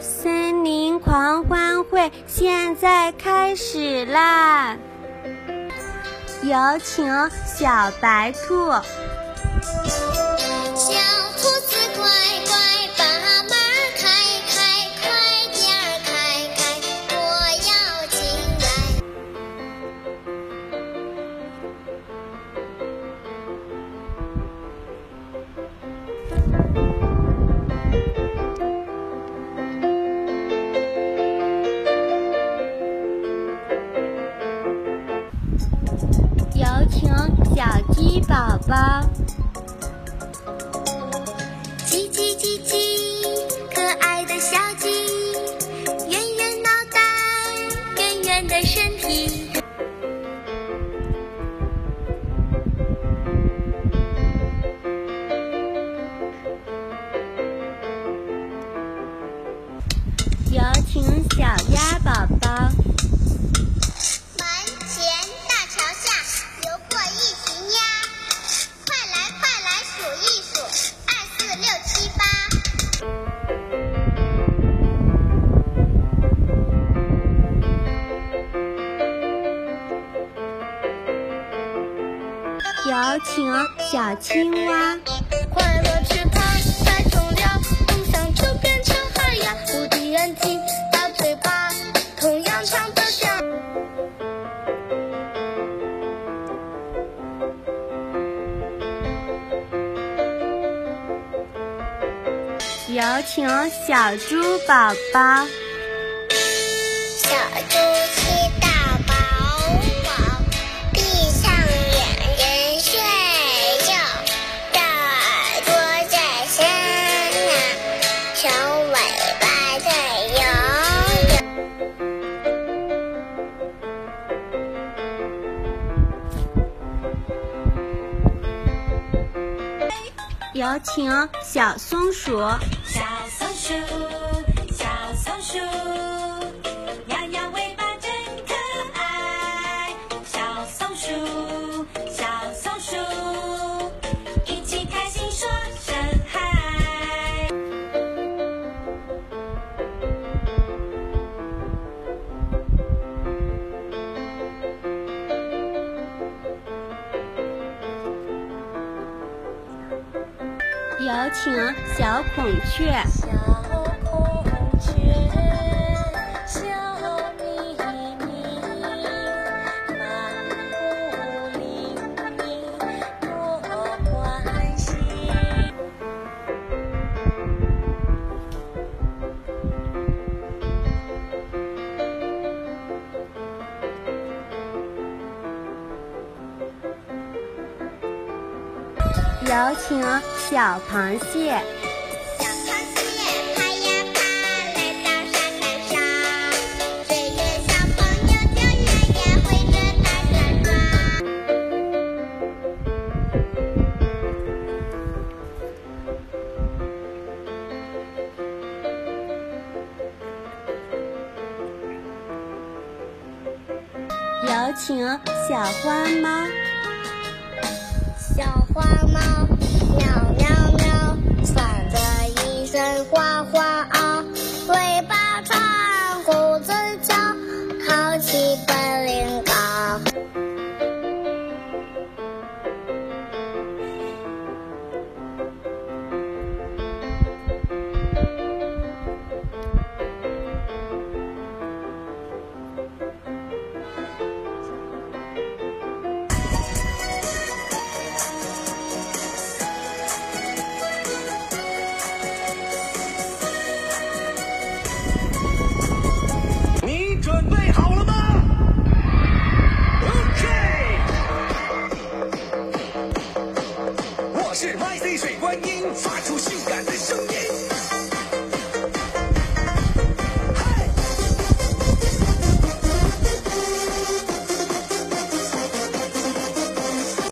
森林狂欢会现在开始啦！有请小白兔。有请小鸡宝宝。叽叽叽叽，可爱的小鸡，圆圆脑袋，圆圆的身体。有请小鸭宝宝。有请小青蛙。快乐翅膀太重了，梦想就变成海洋。无敌眼睛，大嘴巴，同样唱得响。有请小猪宝宝。小猪。有请小松鼠。小松鼠，有请小孔雀。有请小螃蟹。小螃蟹爬呀爬，来到沙滩上，追着小朋友叫爷爷，挥着大转转。有请小花猫。小花猫